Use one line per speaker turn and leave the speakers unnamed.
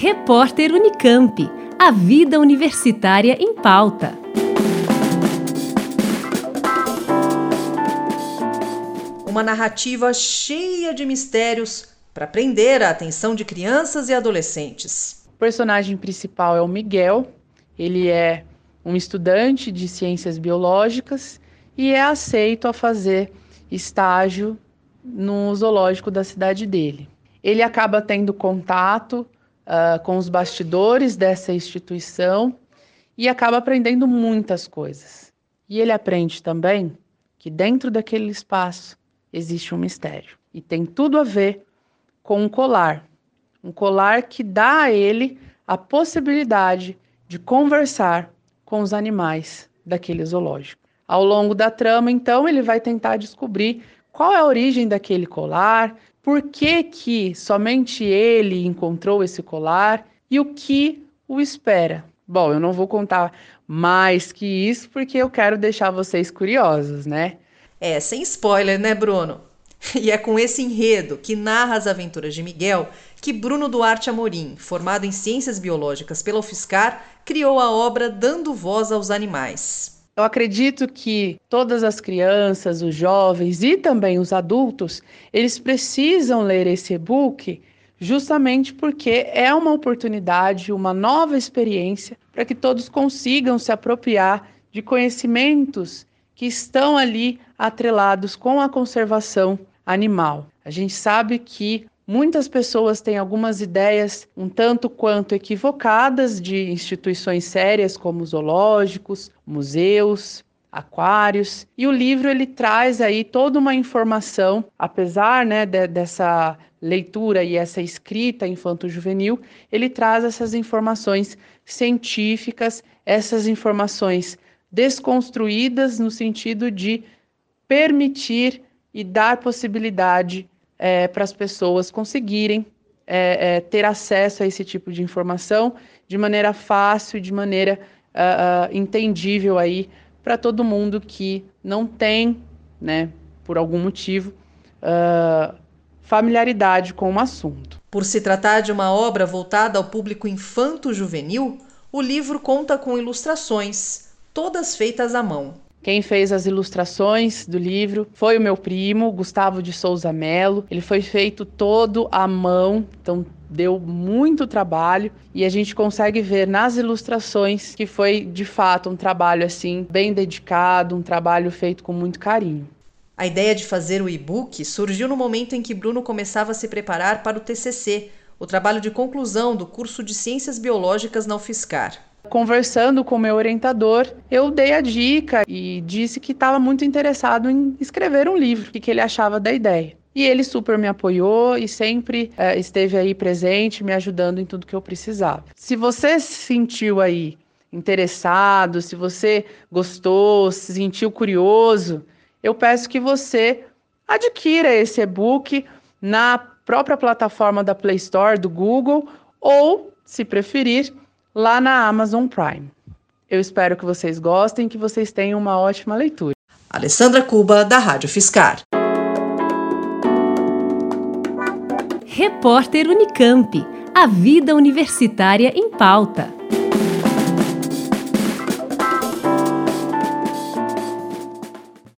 Repórter Unicamp. A vida universitária em pauta.
Uma narrativa cheia de mistérios para prender a atenção de crianças e adolescentes.
O personagem principal é o Miguel. Ele é um estudante de ciências biológicas e é aceito a fazer estágio no zoológico da cidade dele. Ele acaba tendo contato uh, com os bastidores dessa instituição e acaba aprendendo muitas coisas. E ele aprende também que dentro daquele espaço existe um mistério e tem tudo a ver com um colar, um colar que dá a ele a possibilidade de conversar com os animais daquele zoológico. Ao longo da trama, então, ele vai tentar descobrir qual é a origem daquele colar, por que, que somente ele encontrou esse colar e o que o espera. Bom, eu não vou contar mais que isso porque eu quero deixar vocês curiosos, né?
É, sem spoiler, né, Bruno? E é com esse enredo que narra as aventuras de Miguel que Bruno Duarte Amorim, formado em Ciências Biológicas pela UFSCar, criou a obra Dando Voz aos Animais.
Eu acredito que todas as crianças, os jovens e também os adultos, eles precisam ler esse e-book justamente porque é uma oportunidade, uma nova experiência para que todos consigam se apropriar de conhecimentos que estão ali atrelados com a conservação animal. A gente sabe que Muitas pessoas têm algumas ideias um tanto quanto equivocadas de instituições sérias como zoológicos, museus, aquários. E o livro ele traz aí toda uma informação, apesar né, de, dessa leitura e essa escrita infanto-juvenil, ele traz essas informações científicas, essas informações desconstruídas no sentido de permitir e dar possibilidade é, para as pessoas conseguirem é, é, ter acesso a esse tipo de informação de maneira fácil, de maneira uh, uh, entendível aí para todo mundo que não tem, né, por algum motivo, uh, familiaridade com o assunto.
Por se tratar de uma obra voltada ao público infanto-juvenil, o livro conta com ilustrações, todas feitas à mão.
Quem fez as ilustrações do livro foi o meu primo, Gustavo de Souza Melo. Ele foi feito todo à mão, então deu muito trabalho e a gente consegue ver nas ilustrações que foi de fato um trabalho assim bem dedicado, um trabalho feito com muito carinho.
A ideia de fazer o e-book surgiu no momento em que Bruno começava a se preparar para o TCC, o trabalho de conclusão do curso de Ciências Biológicas na UFSCar.
Conversando com meu orientador, eu dei a dica e disse que estava muito interessado em escrever um livro, o que ele achava da ideia. E ele super me apoiou e sempre é, esteve aí presente, me ajudando em tudo que eu precisava. Se você se sentiu aí interessado, se você gostou, se sentiu curioso, eu peço que você adquira esse e-book na própria plataforma da Play Store do Google ou, se preferir, lá na Amazon Prime. Eu espero que vocês gostem, que vocês tenham uma ótima leitura.
Alessandra Cuba, da Rádio Fiscar.
Repórter Unicamp. A vida universitária em pauta.